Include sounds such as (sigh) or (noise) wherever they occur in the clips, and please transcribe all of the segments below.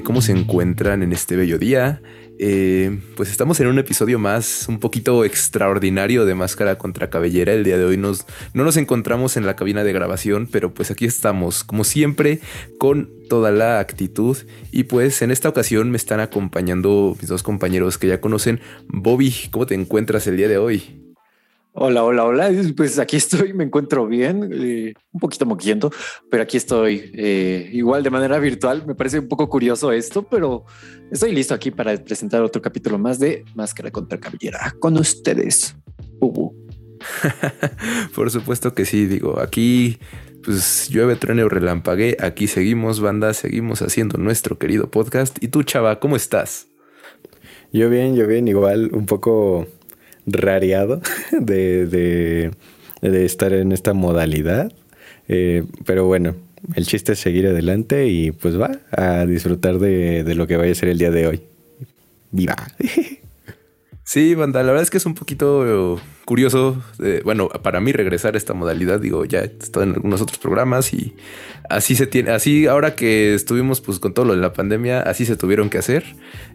¿cómo se encuentran en este bello día? Eh, pues estamos en un episodio más un poquito extraordinario de Máscara contra Cabellera. El día de hoy nos, no nos encontramos en la cabina de grabación, pero pues aquí estamos, como siempre, con toda la actitud. Y pues en esta ocasión me están acompañando mis dos compañeros que ya conocen. Bobby, ¿cómo te encuentras el día de hoy? Hola, hola, hola. Pues aquí estoy, me encuentro bien, eh, un poquito moquiendo, pero aquí estoy eh, igual de manera virtual. Me parece un poco curioso esto, pero estoy listo aquí para presentar otro capítulo más de Máscara contra Cabellera con ustedes. (laughs) Por supuesto que sí, digo, aquí pues llueve, truene o relampague. Aquí seguimos, banda, seguimos haciendo nuestro querido podcast. Y tú, chava, ¿cómo estás? Yo bien, yo bien, igual un poco rareado (laughs) de, de, estar en esta modalidad. Eh, pero bueno, el chiste es seguir adelante y pues va a disfrutar de, de lo que vaya a ser el día de hoy. ¡Viva! (laughs) Sí, banda, la verdad es que es un poquito curioso, eh, bueno, para mí regresar a esta modalidad, digo, ya he estado en algunos otros programas y así se tiene, así ahora que estuvimos pues con todo lo de la pandemia, así se tuvieron que hacer,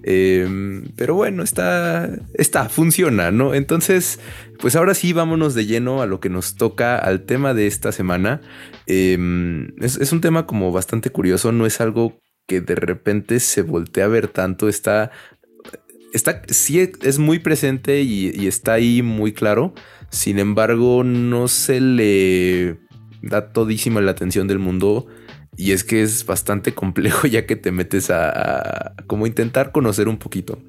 em, pero bueno, está, está, funciona, ¿no? Entonces, pues ahora sí, vámonos de lleno a lo que nos toca, al tema de esta semana. Em, es, un tema como bastante curioso, no es algo que de repente se voltea a ver tanto, está está, sí es muy presente y, está ahí muy claro. Sin embargo, no se le da todísima la atención del mundo. Y es que es bastante complejo (laughs) ya que te metes a, como intentar conocer un poquito.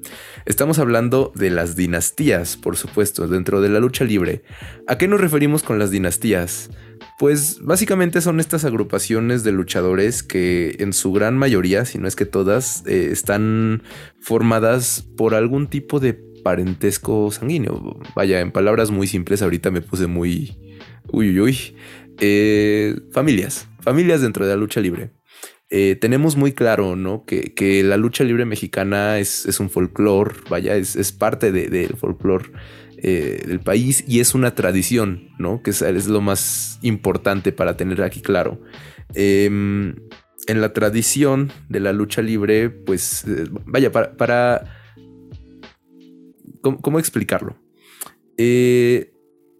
Estamos hablando de las dinastías, por supuesto, dentro de la lucha libre. ¿A qué nos referimos con las dinastías? Pues básicamente son estas agrupaciones de luchadores que en su gran mayoría, si no es que todas, eh, están formadas por algún tipo de parentesco sanguíneo. Vaya, en palabras muy simples, ahorita me puse muy... Uy, uy, uy. Eh, familias, familias dentro de la lucha libre. Eh, tenemos muy claro, ¿no? Que, la lucha libre mexicana es, un folclore, vaya, es, parte del folclore eh, del país y es una tradición, ¿no? Que es, lo más importante para tener aquí claro. Em, en la tradición de la lucha libre, pues, eh, vaya, para... ¿cómo, explicarlo? Eh,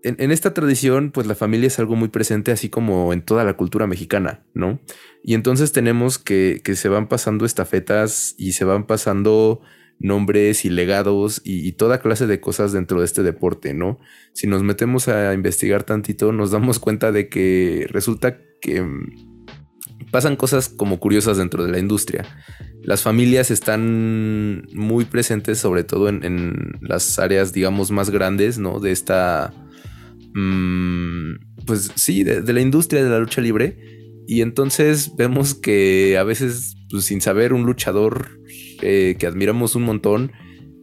en, esta tradición, pues la familia es algo muy presente, así como en toda la cultura mexicana, ¿no? Y entonces tenemos que, que se van pasando estafetas y se van pasando nombres y legados y, toda clase de cosas dentro de este deporte, ¿no? Si nos metemos a investigar tantito, nos damos cuenta de que resulta que mm, pasan cosas como curiosas dentro de la industria. Las familias están muy presentes, sobre todo en, las áreas, digamos, más grandes, ¿no? De esta... Mm, pues sí, de, de la industria de la lucha libre. Y entonces vemos que a veces, pues, sin saber, un luchador eh, que admiramos un montón,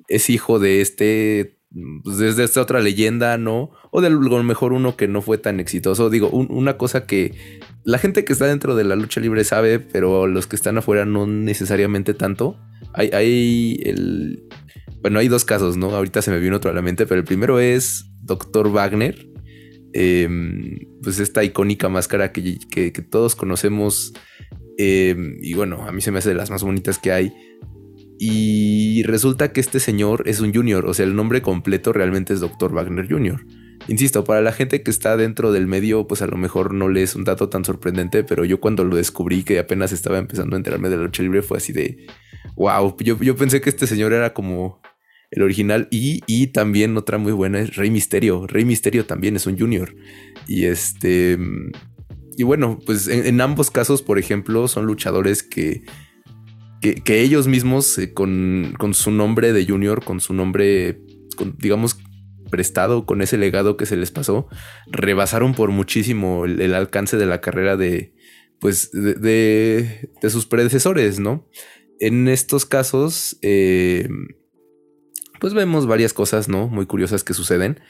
es hijo de este, pues desde esta otra leyenda, ¿no? O de lo mejor uno que no fue tan exitoso. Digo, una cosa que la gente que está dentro de la lucha libre sabe, pero los que están afuera no necesariamente tanto. Hay, hay el... Bueno, hay dos casos, ¿no? Ahorita se me vino otro a la mente, pero el primero es Dr. Wagner. Em, pues esta icónica máscara que, que, todos conocemos. Em, y bueno, a mí se me hace de las más bonitas que hay. Y resulta que este señor es un junior, o sea, el nombre completo realmente es Dr. Wagner Jr. Insisto, para la gente que está dentro del medio, pues a lo mejor no le es un dato tan sorprendente, pero yo cuando lo descubrí, que apenas estaba empezando a enterarme de la lucha libre, fue así de, wow, yo, yo pensé que este señor era como el original y, y, también otra muy buena es Rey Misterio. Rey Misterio también es un junior. Y este... Y bueno, pues en ambos casos, por ejemplo, son luchadores que que, ellos mismos eh, con, su nombre de junior, con su nombre, digamos, prestado, con ese legado que se les pasó, rebasaron por muchísimo el, alcance de la carrera de, pues, de, sus predecesores, ¿no? En estos casos, eh, pues vemos varias cosas, ¿no? Muy curiosas que suceden.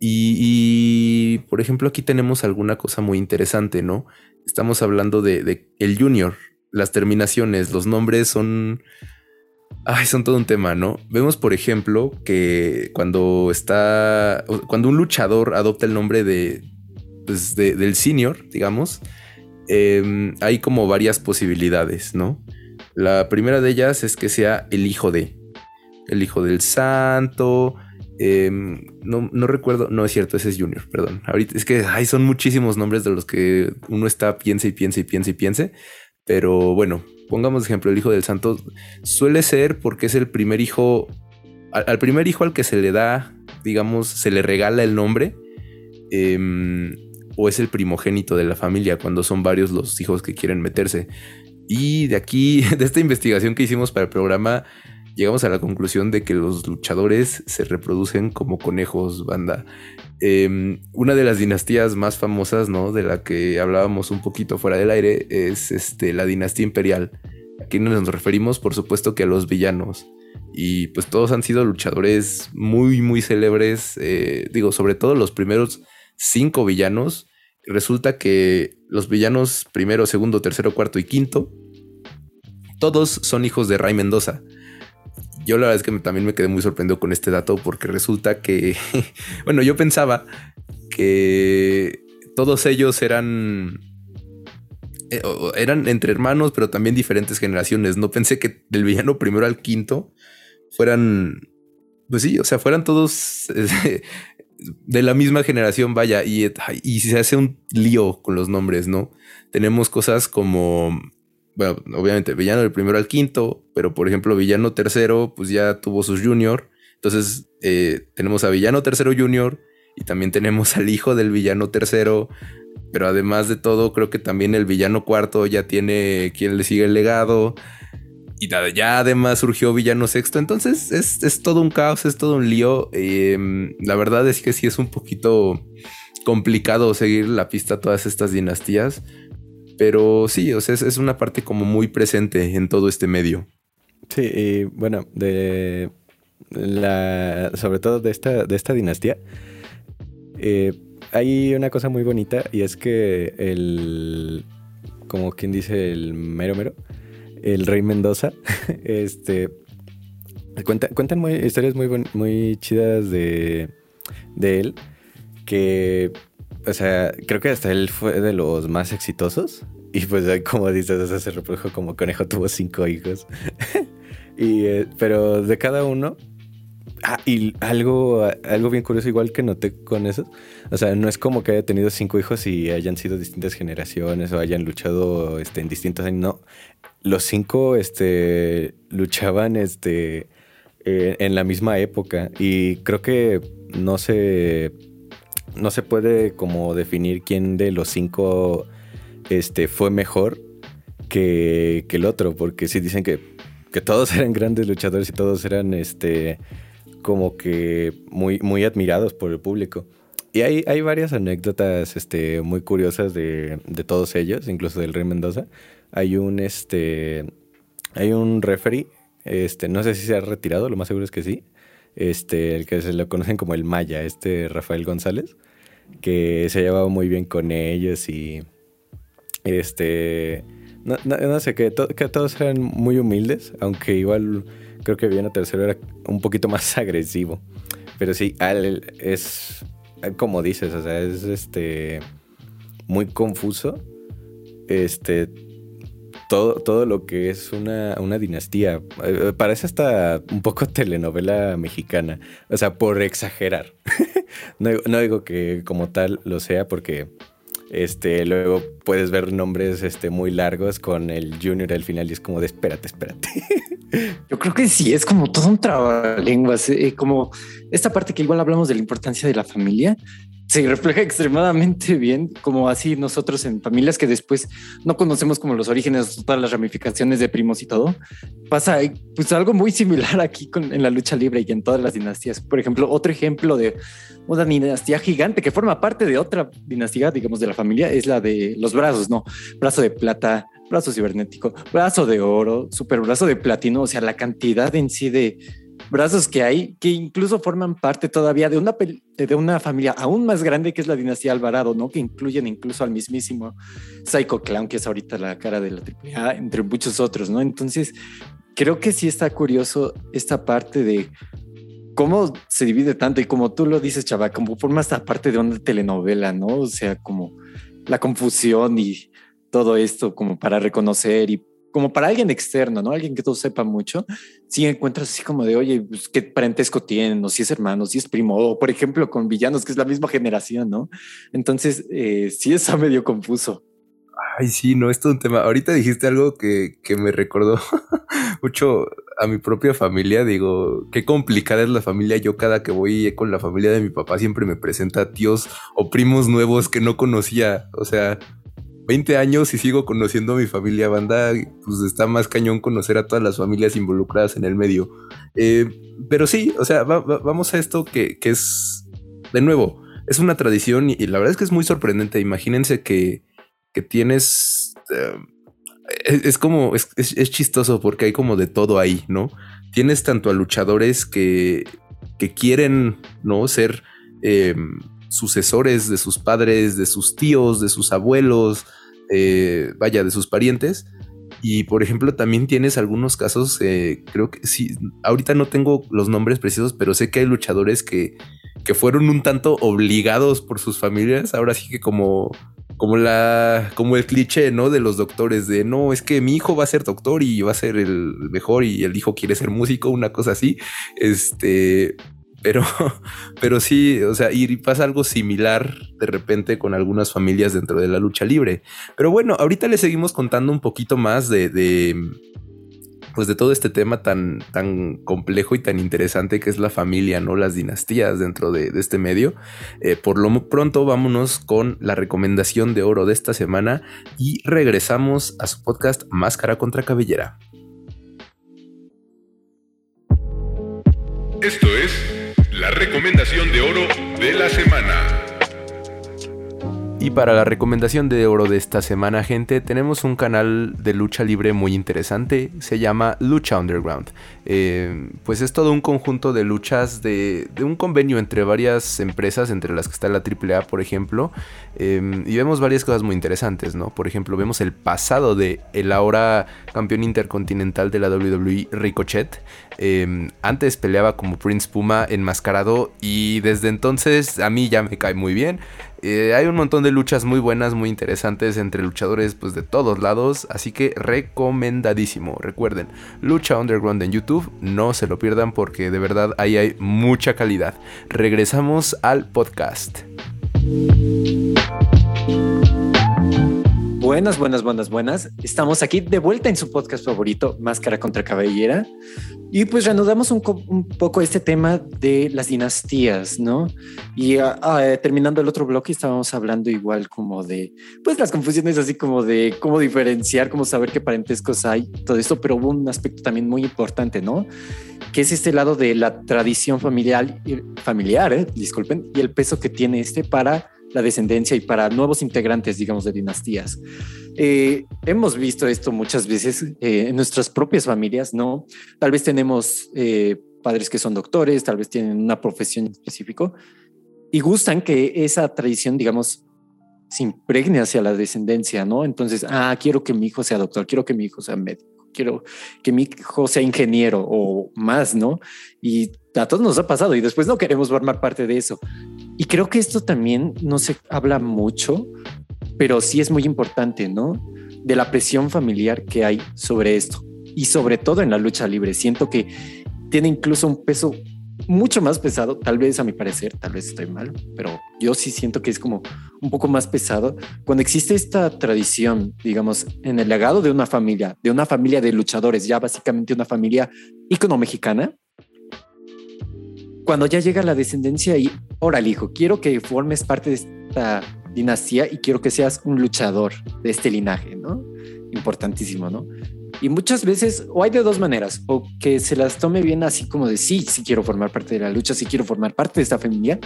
Y, por ejemplo, aquí tenemos alguna cosa muy interesante, ¿no? Estamos hablando de, de el junior, las terminaciones, los nombres son... Ay, son todo un tema, ¿no? Vemos, por ejemplo, que cuando está. Cuando un luchador adopta el nombre de. Pues, del senior, digamos. Em, hay como varias posibilidades, ¿no? La primera de ellas es que sea el hijo de, el hijo del santo. Em, no, no, recuerdo, no es cierto, ese es Junior, perdón. Ahorita es que hay son muchísimos nombres de los que uno está piensa y piensa y piensa y piense. Pero bueno, pongamos ejemplo, el hijo del santo suele ser porque es el primer hijo, al, primer hijo al que se le da, digamos, se le regala el nombre. Em, o es el primogénito de la familia cuando son varios los hijos que quieren meterse. Y de aquí, (laughs) de esta investigación que hicimos para el programa, llegamos a la conclusión de que los luchadores se reproducen como conejos, banda. Em, una de las dinastías más famosas, ¿no? De la que hablábamos un poquito fuera del aire, es este, la dinastía imperial. Aquí nos referimos, por supuesto, que a los villanos. Y pues todos han sido luchadores muy, muy célebres. Eh, digo, sobre todo los primeros cinco villanos. Resulta que los villanos primero, segundo, tercero, cuarto y quinto, todos son hijos de Ray Mendoza. Yo la verdad es que también me quedé muy sorprendido con este dato porque resulta que, (laughs) bueno, yo pensaba que todos ellos eran eh, eran entre hermanos, pero también diferentes generaciones. No pensé que del villano primero al quinto fueran, pues sí, o sea, fueran todos (laughs) de la misma generación, vaya, y, y se hace un lío con los nombres, ¿no? Tenemos cosas como bueno, obviamente villano del primero al quinto, pero por ejemplo, villano tercero, pues ya tuvo sus junior. Entonces, eh, tenemos a villano tercero junior y también tenemos al hijo del villano tercero. Pero además de todo, creo que también el villano cuarto ya tiene quien le sigue el legado. Y ya además surgió villano sexto. Entonces es, todo un caos, es todo un lío. Em, la verdad es que sí es un poquito complicado seguir la pista a todas estas dinastías. Pero sí, o sea, es, una parte como muy presente en todo este medio. Sí, y bueno, de la, sobre todo de esta, de esta dinastía, eh, hay una cosa muy bonita y es que el, como quien dice el mero mero, el rey Mendoza, (laughs) este, cuenta, cuentan historias muy, muy chidas de, de él, que o sea, creo que hasta él fue de los más exitosos. Y pues, como dices, o sea, se reprodujo como conejo, tuvo cinco hijos. (laughs) y, eh, pero de cada uno. Ah, y algo, algo bien curioso, igual que noté con eso. O sea, no es como que haya tenido cinco hijos y hayan sido distintas generaciones o hayan luchado este, en distintos años. No. Los cinco este, luchaban este, eh, en la misma época. Y creo que no se no se puede como definir quién de los cinco este, fue mejor que, el otro, porque si dicen que, todos (laughs) eran grandes luchadores y todos eran este, como que muy, muy admirados por el público. Y hay, hay varias anécdotas este, muy curiosas de, todos ellos, incluso del Rey Mendoza. Hay un, este, hay un referee, este, no sé si se ha retirado, lo más seguro es que sí, este, el que se lo conocen como el Maya, este Rafael González, que se llevaba muy bien con ellos y este, no, sé, que, todos eran muy humildes, aunque igual creo que Viena Tercero era un poquito más (laughs) agresivo, pero sí, es como dices, o sea, es este muy confuso, este todo, todo lo que es una, dinastía. Eh, parece hasta un poco (laughs) telenovela mexicana. O sea, por exagerar. (laughs) no, digo que como tal lo sea porque este, luego puedes ver nombres este, muy largos con el junior al final y es como de espérate, espérate. (laughs) Yo creo que sí, es como todo un trabalenguas, eh, como esta parte que igual hablamos de la importancia de la familia se refleja extremadamente bien, como así nosotros en familias que después no conocemos como los orígenes, todas las ramificaciones de primos y todo. Pasa pues algo muy similar aquí en la lucha libre y en todas las dinastías. Por ejemplo, otro ejemplo de una dinastía gigante que forma parte de otra dinastía, digamos, de la familia, es la de los brazos, ¿no? Brazo de plata, brazo cibernético, brazo de oro, super brazo de platino, o sea, la cantidad en sí de brazos que hay que incluso forman parte todavía de una, de una familia aún más grande que es la dinastía Alvarado, ¿no? Que incluyen incluso al mismísimo Psycho Clown, que es ahorita la cara de la AAA, entre muchos otros, ¿no? Entonces, creo que sí está curioso esta parte de cómo se divide tanto y como tú lo dices, chava, como forma esta parte de una telenovela, ¿no? O sea, como la confusión y todo esto como para reconocer y como para alguien externo, ¿no? Alguien que todo sepa mucho, si encuentras así como de, oye, pues, ¿qué parentesco tienen? O si es hermano, si es primo, o por ejemplo con villanos, que es la misma generación, ¿no? Entonces, eh, sí está (laughs) medio confuso. Ay, sí, no, esto es un tema. Ahorita dijiste algo que, que me recordó (laughs) mucho a mi propia familia. Digo, qué complicada es la familia. Yo cada que voy con la familia de mi papá siempre me presenta tíos o primos nuevos que no conocía. O sea, 20 años y sigo conociendo a mi familia banda, pues está más cañón conocer a todas las familias involucradas en el medio. Eh, pero sí, o sea, vamos a esto que, es, de nuevo, es una tradición y, la verdad es que es muy sorprendente. Imagínense que, que tienes... Eh, es, como, es, chistoso porque hay como de todo ahí, ¿no? Tienes tanto a luchadores que, que quieren, ¿no? Ser... Eh, sucesores de sus padres, de sus tíos, de sus abuelos, eh, vaya, de sus parientes. Y por ejemplo, también tienes algunos casos, eh, creo que sí, ahorita no tengo los nombres precisos, pero sé que hay luchadores que, que fueron un tanto obligados por sus familias. Ahora sí que como, como la, como el cliché, ¿no? De los doctores de no, es que mi hijo va a ser doctor y va a ser el mejor y el hijo quiere ser músico, una cosa así. Este, pero, (laughs) pero sí, o sea, y pasa algo similar de repente con algunas familias dentro de la lucha libre. Pero bueno, ahorita le seguimos contando un poquito más de, pues de todo este tema tan, tan complejo y tan interesante que es la familia, ¿no? Las dinastías dentro de, este medio. Eh, por lo pronto, vámonos con la recomendación de oro de esta semana y regresamos a su podcast Máscara contra Cabellera. Esto es la recomendación de oro de la semana. Y para la recomendación de oro de esta semana, gente, tenemos un canal de lucha libre muy interesante. Se llama Lucha Underground. Eh, pues es todo un conjunto de luchas de, un convenio entre varias empresas, entre las que está la AAA, por ejemplo. Eh, y vemos varias cosas muy interesantes, ¿no? Por ejemplo, vemos el pasado de el ahora campeón intercontinental de la WWE, Ricochet. Eh, antes peleaba como Prince Puma enmascarado y desde entonces a mí ya me cae muy bien. Eh, hay un montón de luchas muy buenas, muy interesantes entre luchadores pues, de todos lados, así que recomendadísimo. Recuerden, Lucha Underground en YouTube, no se lo pierdan porque de verdad ahí hay mucha calidad. Regresamos al podcast. Buenas, buenas, buenas, buenas. Estamos aquí de vuelta en su podcast favorito, Máscara contra Cabellera. Y pues reanudamos un, poco este tema de las dinastías, ¿no? Y ah, ah, terminando el otro bloque estábamos hablando igual como de, pues las confusiones así como de cómo diferenciar, cómo saber qué parentescos hay, todo esto, pero hubo un aspecto también muy importante, ¿no? Que es este lado de la tradición familiar, familiar, ¿eh? disculpen, y el peso que tiene este para la descendencia y para nuevos integrantes, digamos, de dinastías. Eh, hemos visto esto muchas veces eh, en nuestras propias familias, ¿no? Tal vez tenemos eh, padres que son doctores, tal vez tienen una profesión específica y gustan que esa tradición, digamos, se impregne hacia la descendencia, ¿no? Entonces, ah, quiero que mi hijo sea doctor, quiero que mi hijo sea médico, quiero que mi hijo sea ingeniero o más, ¿no? Y a todos nos ha pasado y después no queremos formar parte de eso. Y creo que esto también no se habla mucho, pero sí es muy importante, ¿no? De la presión familiar que hay sobre esto y sobre todo en la lucha libre. Siento que tiene incluso un peso mucho más pesado, tal vez a mi parecer, tal vez estoy mal, pero yo sí siento que es como un poco más pesado cuando existe esta tradición, digamos, en el legado de una familia, de una familia de luchadores, ya básicamente una familia ícono mexicana, cuando ya llega la descendencia y, órale, hijo, quiero que formes parte de esta dinastía y quiero que seas un luchador de este linaje, ¿no? Importantísimo, ¿no? Y muchas veces, o hay de dos maneras, o que se las tome bien así como de sí, sí quiero formar parte de la lucha, sí quiero formar parte de esta familia,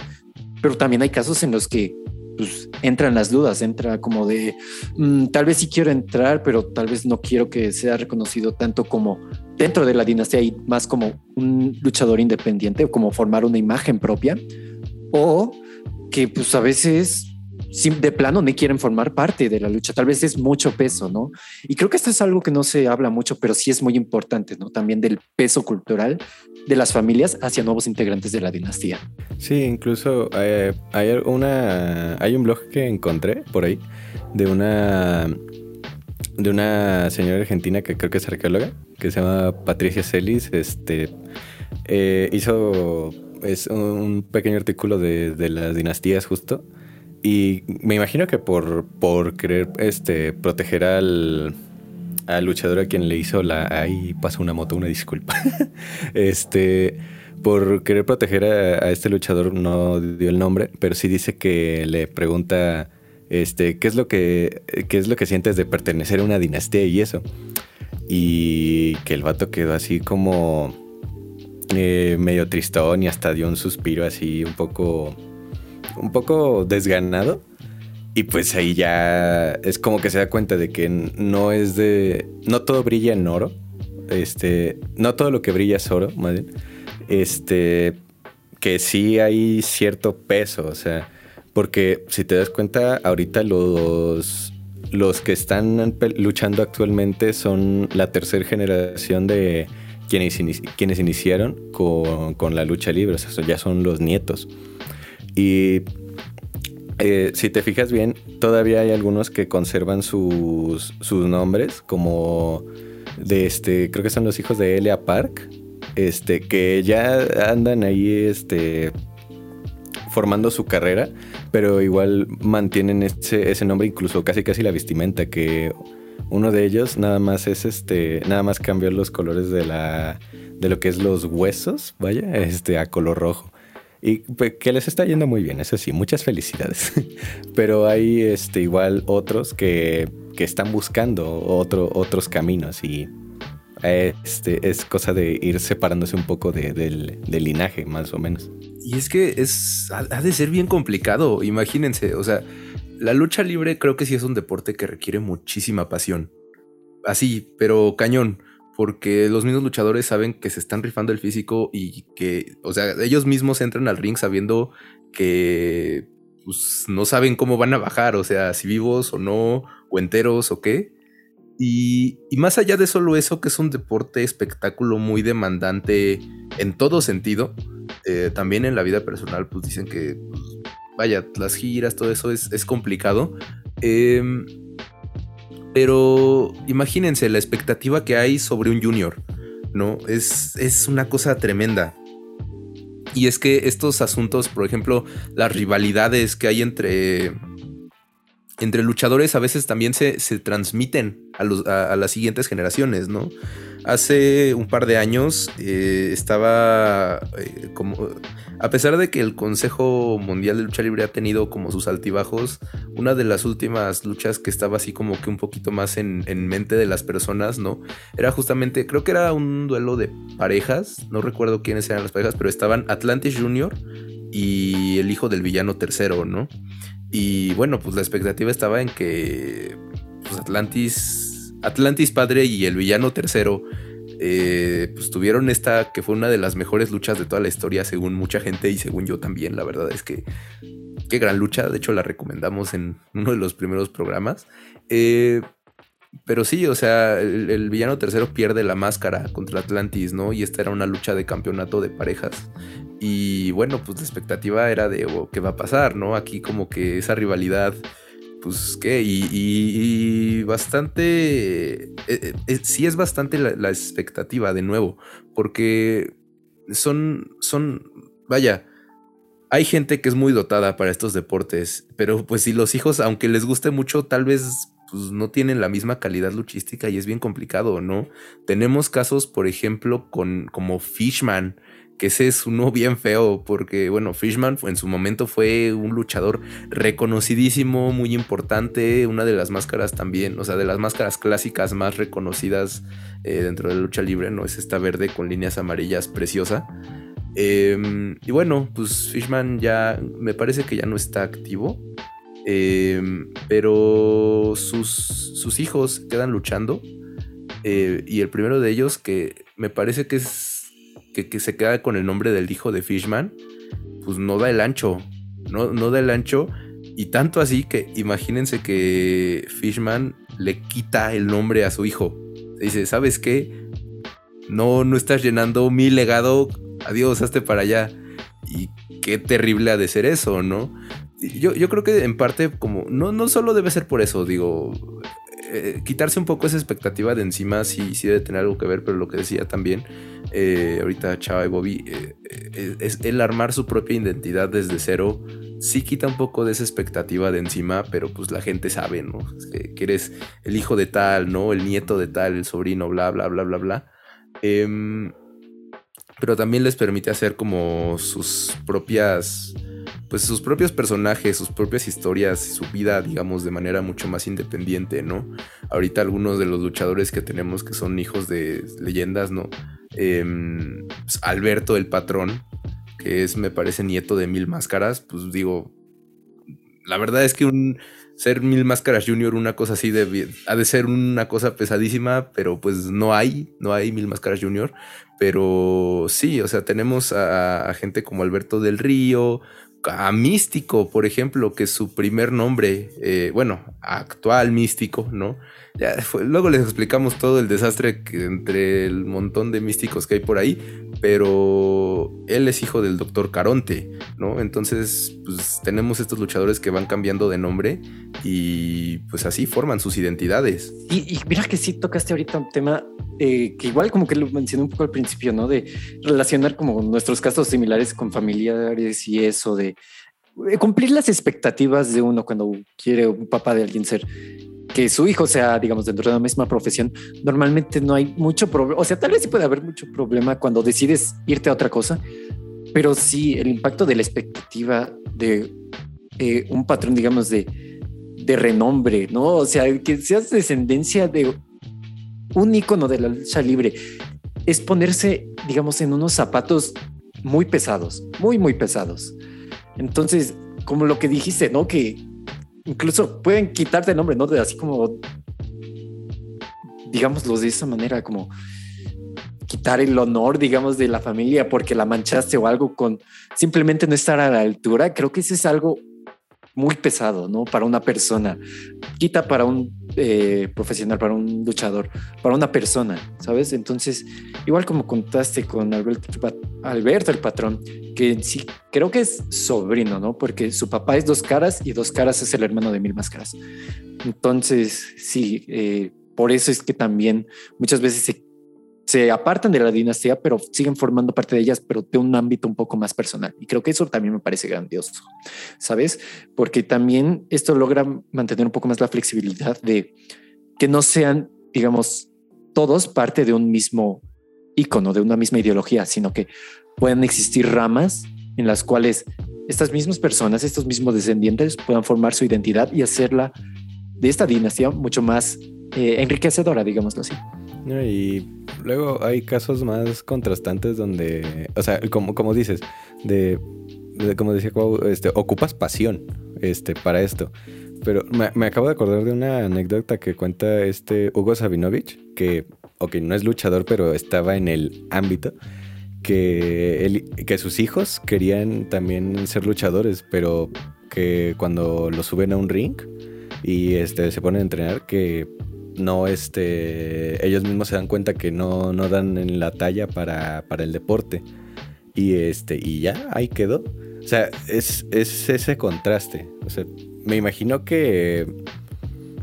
pero también hay casos en los que pues, entran las dudas, entra como de mm, tal vez sí quiero entrar, pero tal vez no quiero que sea reconocido tanto como dentro de la dinastía y más como un luchador independiente, como formar una imagen propia, o que pues a veces de plano ni quieren formar parte de la lucha. Tal vez es mucho peso, ¿no? Y creo que esto es algo que no se habla mucho, pero sí es muy importante, ¿no? También del peso cultural de las familias hacia nuevos integrantes de la dinastía. Sí, incluso eh, hay una hay un blog que encontré por ahí de una de una señora argentina que creo que es arqueóloga, que se llama Patricia Celis. Este eh, hizo es un pequeño artículo de, de, las dinastías justo. Y me imagino que por, por querer este, proteger al, al luchador a quien le hizo la... Ahí pasó una moto, una disculpa. (laughs) este por querer proteger a, este luchador no dio el nombre, pero sí dice que le pregunta este qué es lo que qué es lo que sientes de pertenecer a una dinastía y eso. Y que el vato quedó así como eh, medio tristón y hasta dio un suspiro así un poco un poco desganado. Y pues ahí ya es como que se da cuenta de que no es de no todo brilla en oro. Este, no todo lo que brilla es oro, más bien este, que sí hay cierto peso, o sea, porque si te das cuenta, ahorita los, los que están luchando actualmente son la tercera generación de quienes, quienes iniciaron con, la lucha libre, o sea, ya son los nietos. Y eh, si te fijas bien, todavía hay algunos que conservan sus, sus nombres, como de este, creo que son los hijos de Elia Park, este, que ya andan ahí, este, formando su carrera, pero igual mantienen ese, ese nombre, incluso casi casi la vestimenta, que uno de ellos nada más es este, nada más cambió los colores de la, de lo que es los huesos, vaya, este, a color rojo. Y pues, que les está yendo muy bien, eso sí, muchas felicidades. (laughs) Pero hay este, igual otros que, que están buscando otro, otros caminos y este, es cosa de ir separándose un poco del, linaje, más o menos. Y es que es, ha de ser bien complicado, imagínense, o sea, la lucha libre creo que sí es un deporte que requiere muchísima pasión. Así, pero cañón, porque los mismos luchadores saben que se están rifando el físico y que, o sea, ellos mismos entran al ring sabiendo que pues, no saben cómo van a bajar, o sea, si vivos o no, o enteros o qué. Y, más allá de solo eso, que es un deporte espectáculo muy demandante en todo sentido, eh, también en la vida personal, pues dicen que, pues, vaya, las giras, todo eso es, complicado. Em, pero imagínense la expectativa que hay sobre un junior, ¿no? Es, es una cosa tremenda. Y es que estos asuntos, por ejemplo, las rivalidades que hay entre entre luchadores a veces también se, transmiten a, las siguientes generaciones, ¿no? Hace un par de años eh, estaba eh, como... A pesar de que el Consejo Mundial de Lucha Libre ha tenido como sus altibajos, una de las últimas luchas que estaba así como que un poquito más en, en mente de las personas, ¿no? Era justamente, creo que era un duelo de parejas, no recuerdo quiénes eran las parejas, pero estaban Atlantis Jr. y el hijo del villano tercero, ¿no? Y bueno, pues la expectativa estaba en que pues Atlantis, Atlantis padre y el villano tercero, eh, pues tuvieron esta que fue una de las mejores luchas de toda la historia, según mucha gente y según yo también. La verdad es que qué gran lucha. De hecho, la recomendamos en uno de los primeros programas. Eh, pero sí, o sea, el, villano tercero pierde la máscara contra Atlantis, ¿no? Y esta era una lucha de campeonato de parejas. Y bueno, pues la expectativa era de oh, qué va a pasar, ¿no? Aquí como que esa rivalidad, pues qué, y, bastante, eh, eh, eh, sí es bastante la, la, expectativa de nuevo, porque son, son, vaya, hay gente que es muy dotada para estos deportes, pero pues si los hijos, aunque les guste mucho, tal vez pues no tienen la misma calidad luchística y es bien complicado, ¿no? Tenemos casos, por ejemplo, con como Fishman, que ese es uno (laughs) bien feo, porque bueno, Fishman en su momento fue un luchador reconocidísimo, muy importante, una de las máscaras también, o sea, de las máscaras clásicas más reconocidas eh, dentro de lucha libre, ¿no? Es esta verde con líneas amarillas preciosa. Em, y bueno, pues Fishman ya me parece que ya no está activo. Em, pero sus, sus, hijos quedan luchando. Eh, y el primero de ellos, que me parece que es que, se queda con el nombre del hijo de Fishman, pues no da el ancho. No, no da el ancho. Y tanto así que imagínense que Fishman le quita el nombre a su hijo. Dice, ¿sabes qué? No, no estás llenando mi legado. Adiós, hazte para allá. Y qué terrible ha de ser eso, ¿no? Yo, creo que en parte como, no, no solo debe ser por eso, digo, eh, quitarse un poco esa expectativa de encima sí, sí debe tener algo que ver, pero lo que decía también eh, ahorita Chava y Bobby, es el armar su propia identidad desde cero, sí quita un poco de esa expectativa de encima, pero pues la gente sabe, ¿no? Que, eres el hijo de tal, ¿no? El nieto de tal, el sobrino, bla, bla, bla, bla, bla. Em, pero también les permite hacer como sus propias pues sus propios personajes, sus propias historias, su vida, digamos, de manera mucho más independiente, ¿no? Ahorita algunos de los luchadores que tenemos que son hijos de leyendas, ¿no? Em, pues, Alberto el patrón, que es, me parece, nieto de Mil Máscaras, pues digo, la verdad es que un ser Mil Máscaras Junior, una cosa así, de, ha de ser una cosa pesadísima, pero pues no hay, no hay Mil Máscaras Junior. Pero sí, o sea, tenemos a gente como Alberto del Río, a Místico, por ejemplo, que su primer nombre, eh, bueno, actual Místico, ¿no? Luego les explicamos todo el desastre entre el montón de místicos que hay por ahí, pero él es hijo del doctor Caronte, ¿no? Entonces, pues tenemos estos luchadores que van cambiando de nombre y pues así forman sus identidades. Y, mira que sí tocaste ahorita un tema eh, que igual como que lo mencioné un poco al principio, ¿no? De relacionar como nuestros casos similares con familiares y eso, de eh, cumplir las expectativas de uno cuando quiere un papá de alguien ser que su hijo sea, digamos, dentro de la misma profesión, normalmente no hay mucho problema. O sea, tal vez sí puede haber mucho problema cuando decides irte a otra cosa, pero sí el impacto de la expectativa de eh, un patrón, digamos, de, de renombre, ¿no? O sea, que seas descendencia de un icono de la lucha libre, es ponerse, digamos, en unos zapatos muy pesados, muy, muy pesados. Entonces, como lo que dijiste, ¿no? Que incluso pueden quitarte el nombre, ¿no? De así como, digámoslo de esa manera, como quitar el honor, digamos, de la familia porque la manchaste o algo con simplemente no estar a la altura. Creo que eso es algo muy pesado, ¿no? Para una persona. Quita para un eh, profesional, para un luchador, para una persona, ¿sabes? Entonces, igual como contaste con Alberto, el patrón, que sí, creo que es sobrino, ¿no? Porque su papá es dos caras y dos caras es el hermano de mil máscaras. Entonces, sí, eh, por eso es que también muchas veces se se apartan de la dinastía, pero siguen formando parte de ellas, pero de un ámbito un poco más personal. Y creo que eso también me parece grandioso, ¿sabes? Porque también esto logra mantener un poco más la flexibilidad de que no sean, digamos, todos parte de un mismo icono, de una misma ideología, sino que puedan existir ramas en las cuales estas mismas personas, estos mismos descendientes puedan formar su identidad y hacerla de esta dinastía mucho más eh, enriquecedora, digámoslo así. Y luego hay casos más contrastantes donde, o sea, como, como dices, de, como decía este, ocupas pasión este, para esto. Pero me, acabo de acordar de una anécdota que cuenta este Hugo Sabinovich, que, ok, no es luchador, pero estaba en el ámbito, que, él, que sus hijos querían también ser luchadores, pero que cuando lo suben a un ring y este, se ponen a entrenar, que no, este, ellos mismos se dan cuenta que no, no dan en la talla para, el deporte. Y este, y ya, ahí quedó. O sea, es, ese contraste. O sea, me imagino que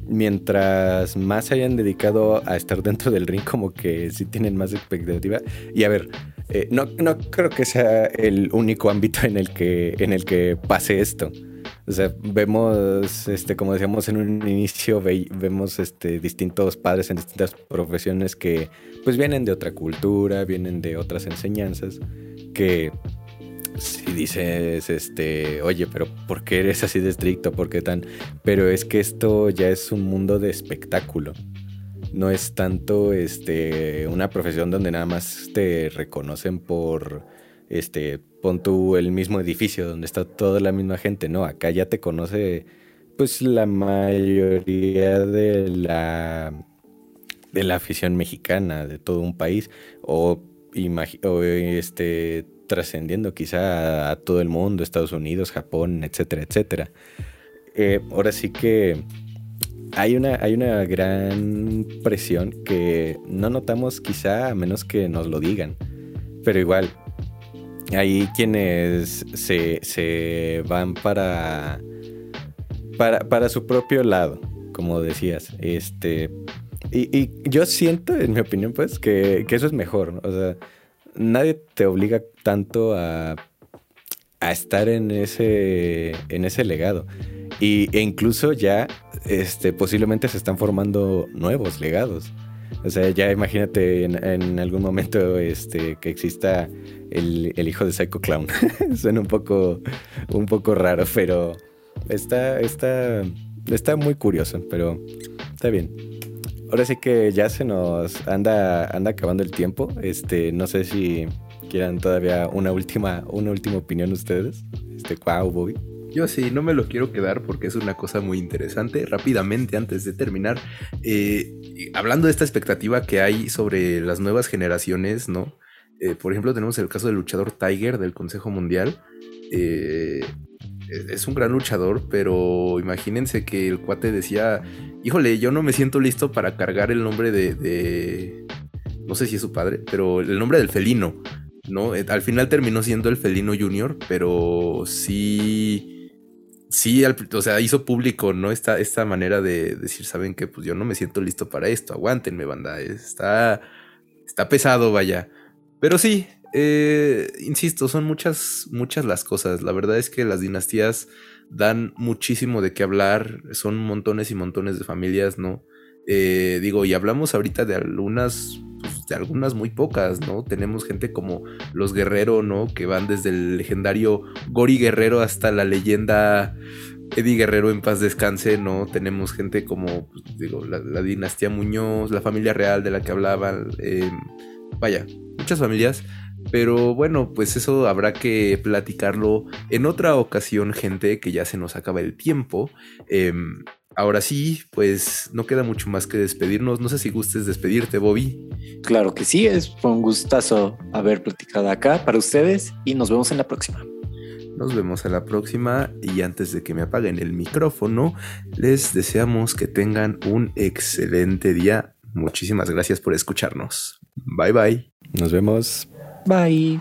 mientras más se hayan dedicado a estar dentro del ring, como que sí tienen más expectativa. Y a ver, eh, no, no creo que sea el único ámbito en el que, en el que pase esto. O sea, vemos, este, como decíamos en un inicio, vemos este, distintos padres en distintas profesiones que pues vienen de otra cultura, vienen de otras enseñanzas, que si dices, este, oye, pero ¿por qué eres así de estricto? ¿Por qué tan? Pero es que esto ya es un mundo de espectáculo. No es tanto este, una profesión donde nada más te reconocen por este, pon tú el mismo edificio donde está toda la misma gente, no, acá ya te conoce pues la mayoría de la de la afición mexicana de todo un país o, este trascendiendo quizá a, todo el mundo, Estados Unidos, Japón, etcétera, etcétera. Eh, ahora sí que hay una, hay una gran presión que no notamos quizá a menos que nos lo digan. Pero igual, hay quienes se, van para, para, para, su propio lado. como decías. Este, y, yo siento, en mi opinión, pues, que, eso es mejor. O sea, nadie te obliga tanto a, a estar en ese, en ese legado. Y, e incluso ya este, posiblemente se están formando nuevos legados. O sea, ya imagínate en, algún momento este, que exista el, hijo de Psycho Clown. (laughs) Suena un poco, un poco raro, pero está, está, está muy curioso, pero está bien. Ahora sí que ya se nos anda, anda acabando el tiempo. Este, no sé si quieran todavía una última, una última opinión ustedes. Este, wow, Bobby. Yo sí, no me lo quiero quedar porque es una cosa muy interesante. Rápidamente, antes de terminar, eh, hablando de esta expectativa que hay sobre las nuevas generaciones, ¿no? Eh, por ejemplo, tenemos el caso del luchador Tiger del Consejo Mundial. Eh, es un gran luchador, pero imagínense que el cuate decía, híjole, yo no me siento listo para cargar el nombre de, no sé si es su padre, pero el nombre del felino. ¿no? Al final terminó siendo el felino junior, pero sí sí, o sea, hizo público, ¿no? Esta, esta manera de decir, ¿saben qué? Pues yo no me siento listo para esto, aguántenme, banda. Está, está pesado, vaya. Pero sí, eh, insisto, son muchas, muchas las cosas. La verdad es que las dinastías dan muchísimo de qué hablar, son montones y montones de familias, ¿no? Eh, digo, y hablamos ahorita de algunas pues, de algunas muy pocas, ¿no? Tenemos gente como los Guerrero, ¿no? Que van desde el legendario Gori Guerrero hasta la leyenda Eddie Guerrero en paz descanse, ¿no? Tenemos gente como, pues, digo, la, dinastía Muñoz, la familia real de la que hablaban, em, vaya, muchas familias. Pero bueno, pues eso habrá que platicarlo en otra ocasión, gente, que ya se nos acaba el tiempo. Em, ahora sí, pues no queda mucho más que despedirnos. No sé si gustes despedirte, Bobby. Claro que sí, es un gustazo haber platicado acá para ustedes y nos vemos en la próxima. Nos vemos en la próxima y antes de que me apaguen el micrófono, les deseamos que tengan un excelente día. Muchísimas gracias por escucharnos. Bye bye. Nos vemos. Bye.